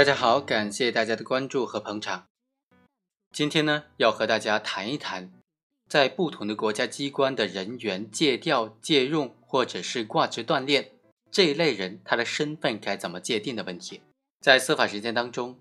大家好，感谢大家的关注和捧场。今天呢，要和大家谈一谈，在不同的国家机关的人员借调、借用或者是挂职锻炼这一类人，他的身份该怎么界定的问题。在司法实践当中，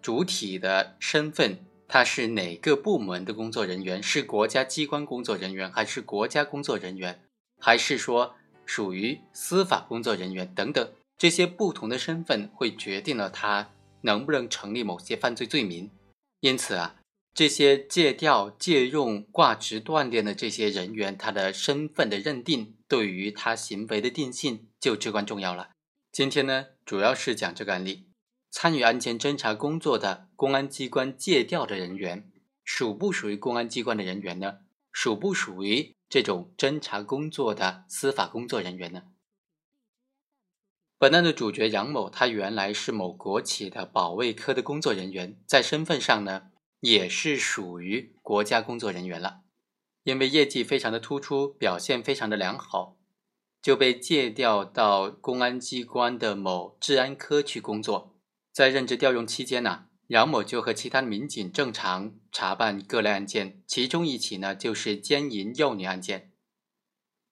主体的身份他是哪个部门的工作人员？是国家机关工作人员，还是国家工作人员，还是说属于司法工作人员等等？这些不同的身份会决定了他能不能成立某些犯罪罪名，因此啊，这些借调、借用、挂职锻炼的这些人员，他的身份的认定对于他行为的定性就至关重要了。今天呢，主要是讲这个案例：参与案件侦查工作的公安机关借调的人员，属不属于公安机关的人员呢？属不属于这种侦查工作的司法工作人员呢？本案的主角杨某，他原来是某国企的保卫科的工作人员，在身份上呢，也是属于国家工作人员了。因为业绩非常的突出，表现非常的良好，就被借调到公安机关的某治安科去工作。在任职调用期间呢，杨某就和其他民警正常查办各类案件，其中一起呢，就是奸淫幼女案件。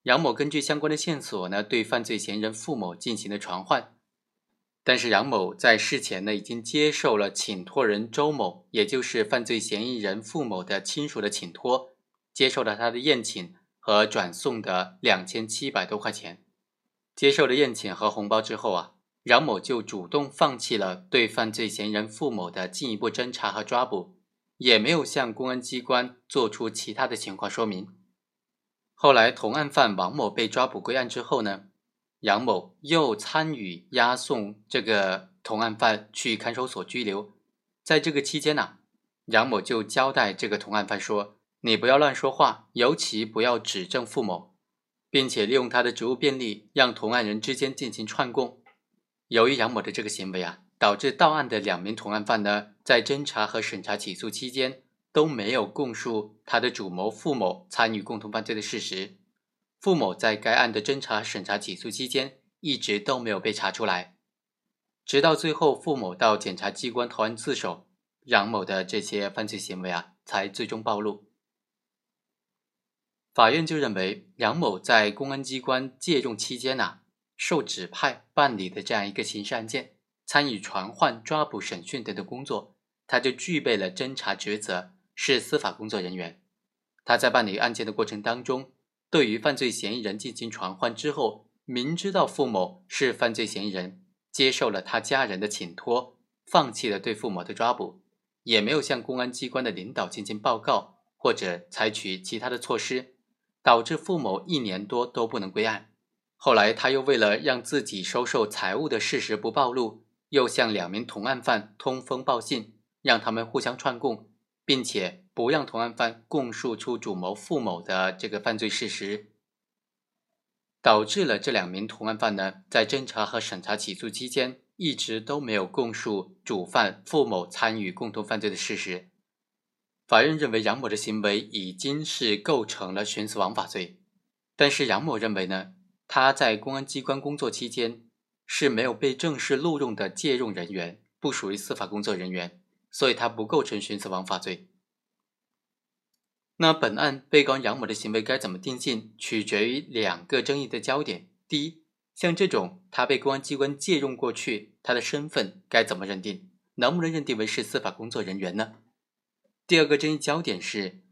杨某根据相关的线索呢，对犯罪嫌疑人付某进行了传唤，但是杨某在事前呢，已经接受了请托人周某，也就是犯罪嫌疑人付某的亲属的请托，接受了他的宴请和转送的两千七百多块钱。接受了宴请和红包之后啊，杨某就主动放弃了对犯罪嫌疑人付某的进一步侦查和抓捕，也没有向公安机关做出其他的情况说明。后来，同案犯王某被抓捕归案之后呢，杨某又参与押送这个同案犯去看守所拘留。在这个期间呢，杨某就交代这个同案犯说：“你不要乱说话，尤其不要指证付某，并且利用他的职务便利，让同案人之间进行串供。”由于杨某的这个行为啊，导致到案的两名同案犯呢，在侦查和审查起诉期间。都没有供述他的主谋付某参与共同犯罪的事实。付某在该案的侦查、审查、起诉期间一直都没有被查出来，直到最后付某到检察机关投案自首，杨某的这些犯罪行为啊才最终暴露。法院就认为杨某在公安机关借用期间呐，受指派办理的这样一个刑事案件，参与传唤、抓捕、审讯等等工作，他就具备了侦查职责。是司法工作人员，他在办理案件的过程当中，对于犯罪嫌疑人进行传唤之后，明知道付某是犯罪嫌疑人，接受了他家人的请托，放弃了对付某的抓捕，也没有向公安机关的领导进行报告或者采取其他的措施，导致付某一年多都不能归案。后来他又为了让自己收受财物的事实不暴露，又向两名同案犯通风报信，让他们互相串供。并且不让同案犯供述出主谋付某的这个犯罪事实，导致了这两名同案犯呢，在侦查和审查起诉期间，一直都没有供述主犯付某参与共同犯罪的事实。法院认为杨某的行为已经是构成了徇私枉法罪，但是杨某认为呢，他在公安机关工作期间是没有被正式录用的借用人员，不属于司法工作人员。所以，他不构成徇私枉法罪。那本案被告杨某的行为该怎么定性，取决于两个争议的焦点。第一，像这种他被公安机关借用过去，他的身份该怎么认定？能不能认定为是司法工作人员呢？第二个争议焦点是，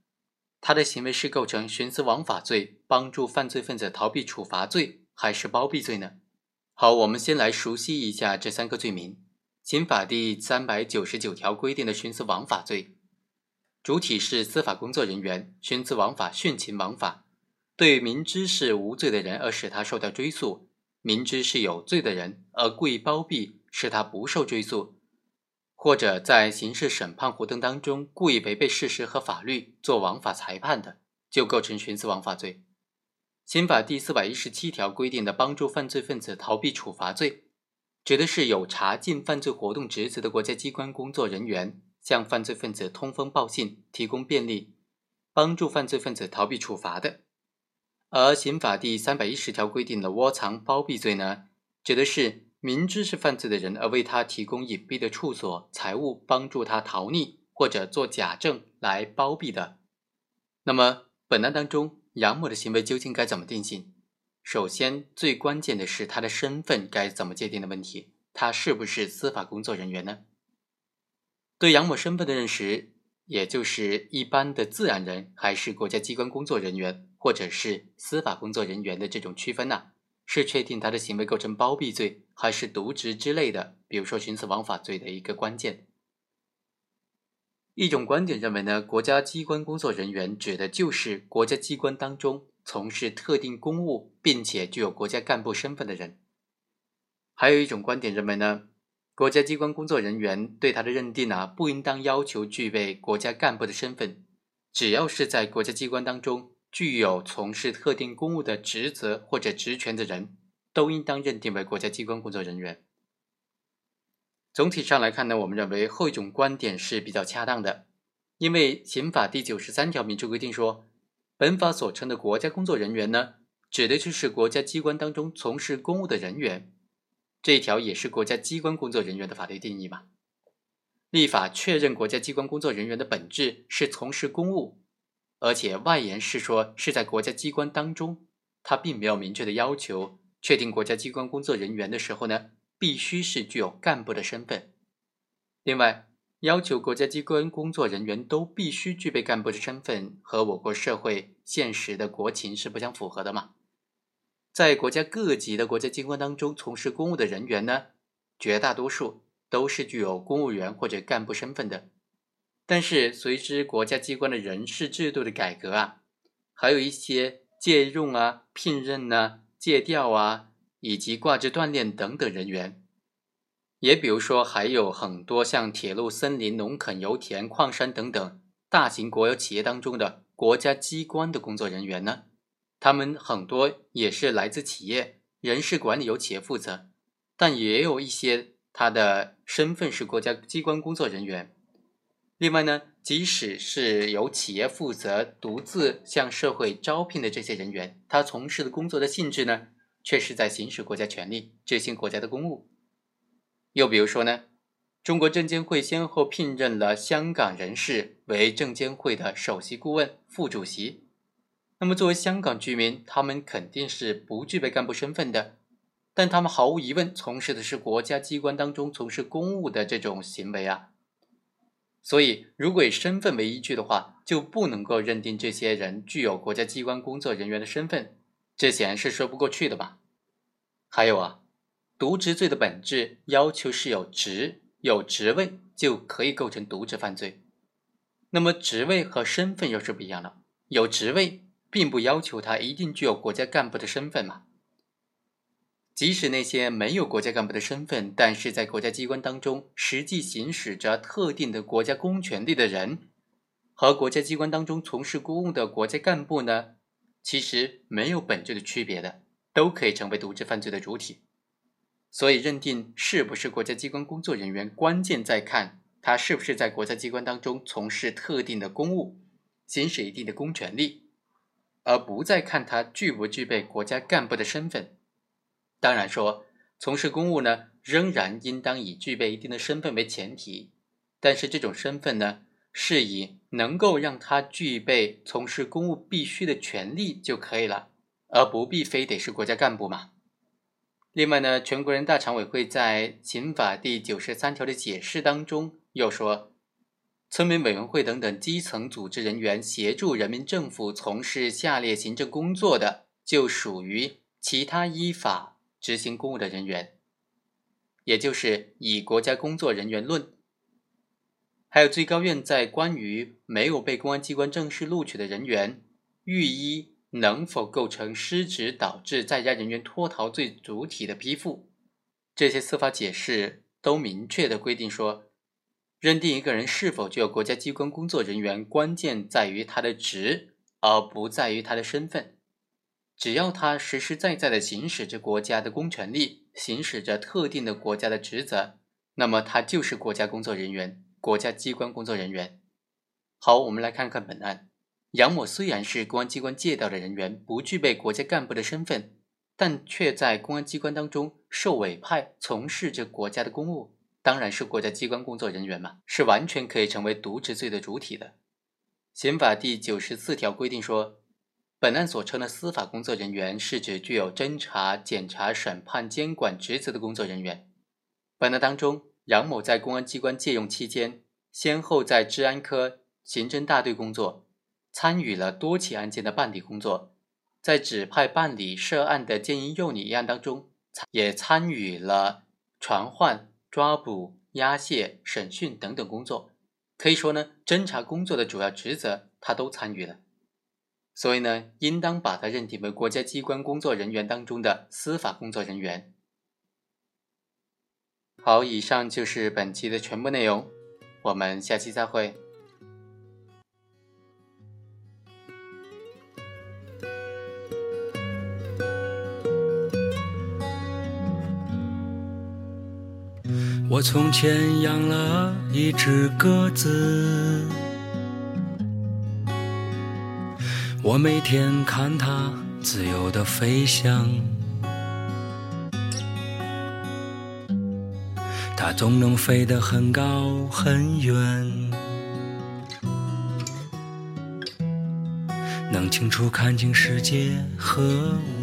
他的行为是构成徇私枉法罪、帮助犯罪分子逃避处罚罪，还是包庇罪呢？好，我们先来熟悉一下这三个罪名。刑法第三百九十九条规定的徇私枉法罪，主体是司法工作人员，徇私枉法、徇情枉法，对明知是无罪的人而使他受到追诉，明知是有罪的人而故意包庇使他不受追诉，或者在刑事审判活动当中故意违背事实和法律做枉法裁判的，就构成徇私枉法罪。刑法第四百一十七条规定的帮助犯罪分子逃避处罚罪。指的是有查禁犯罪活动职责的国家机关工作人员向犯罪分子通风报信，提供便利，帮助犯罪分子逃避处罚的。而刑法第三百一十条规定的窝藏包庇罪呢，指的是明知是犯罪的人而为他提供隐蔽的处所、财物，帮助他逃匿或者做假证来包庇的。那么，本案当中，杨某的行为究竟该怎么定性？首先，最关键的是他的身份该怎么界定的问题。他是不是司法工作人员呢？对杨某身份的认识，也就是一般的自然人，还是国家机关工作人员，或者是司法工作人员的这种区分呢？是确定他的行为构成包庇罪，还是渎职之类的，比如说徇私枉法罪的一个关键。一种观点认为呢，国家机关工作人员指的就是国家机关当中从事特定公务，并且具有国家干部身份的人。还有一种观点认为呢，国家机关工作人员对他的认定啊，不应当要求具备国家干部的身份，只要是在国家机关当中具有从事特定公务的职责或者职权的人，都应当认定为国家机关工作人员。总体上来看呢，我们认为后一种观点是比较恰当的，因为刑法第九十三条明确规定说，本法所称的国家工作人员呢，指的就是国家机关当中从事公务的人员。这一条也是国家机关工作人员的法律定义嘛？立法确认国家机关工作人员的本质是从事公务，而且外延是说是在国家机关当中，它并没有明确的要求确定国家机关工作人员的时候呢，必须是具有干部的身份。另外，要求国家机关工作人员都必须具备干部的身份，和我国社会现实的国情是不相符合的嘛？在国家各级的国家机关当中从事公务的人员呢，绝大多数都是具有公务员或者干部身份的。但是，随之国家机关的人事制度的改革啊，还有一些借用啊、聘任啊、借调啊，以及挂职锻炼等等人员，也比如说还有很多像铁路、森林、农垦、油田、矿山等等大型国有企业当中的国家机关的工作人员呢。他们很多也是来自企业，人事管理由企业负责，但也有一些他的身份是国家机关工作人员。另外呢，即使是由企业负责独自向社会招聘的这些人员，他从事的工作的性质呢，却是在行使国家权力，执行国家的公务。又比如说呢，中国证监会先后聘任了香港人士为证监会的首席顾问、副主席。那么，作为香港居民，他们肯定是不具备干部身份的，但他们毫无疑问从事的是国家机关当中从事公务的这种行为啊。所以，如果以身份为依据的话，就不能够认定这些人具有国家机关工作人员的身份，这显然是说不过去的吧？还有啊，渎职罪的本质要求是有职有职位就可以构成渎职犯罪，那么职位和身份又是不一样的，有职位。并不要求他一定具有国家干部的身份嘛。即使那些没有国家干部的身份，但是在国家机关当中实际行使着特定的国家公权力的人，和国家机关当中从事公务的国家干部呢，其实没有本质的区别的，都可以成为渎职犯罪的主体。所以，认定是不是国家机关工作人员，关键在看他是不是在国家机关当中从事特定的公务，行使一定的公权力。而不再看他具不具备国家干部的身份。当然说，从事公务呢，仍然应当以具备一定的身份为前提。但是这种身份呢，是以能够让他具备从事公务必须的权利就可以了，而不必非得是国家干部嘛。另外呢，全国人大常委会在刑法第九十三条的解释当中又说。村民委员会等等基层组织人员协助人民政府从事下列行政工作的，就属于其他依法执行公务的人员，也就是以国家工作人员论。还有最高院在关于没有被公安机关正式录取的人员，予以能否构成失职导致在押人员脱逃罪主体的批复，这些司法解释都明确的规定说。认定一个人是否具有国家机关工作人员，关键在于他的职，而不在于他的身份。只要他实实在在的行使着国家的公权力，行使着特定的国家的职责，那么他就是国家工作人员、国家机关工作人员。好，我们来看看本案：杨某虽然是公安机关借调的人员，不具备国家干部的身份，但却在公安机关当中受委派从事着国家的公务，当然是国家机关工作人员嘛，是完全可以成为渎职罪的主体的。刑法第九十四条规定说，本案所称的司法工作人员是指具有侦查、检察、审判、监管职责的工作人员。本案当中，杨某在公安机关借用期间，先后在治安科、刑侦大队工作，参与了多起案件的办理工作，在指派办理涉案的奸淫幼女一案当中，也参与了传唤、抓捕、押解、审讯等等工作。可以说呢，侦查工作的主要职责他都参与了，所以呢，应当把他认定为国家机关工作人员当中的司法工作人员。好，以上就是本期的全部内容，我们下期再会。从前养了一只鸽子，我每天看它自由的飞翔，它总能飞得很高很远，能清楚看清世界和我。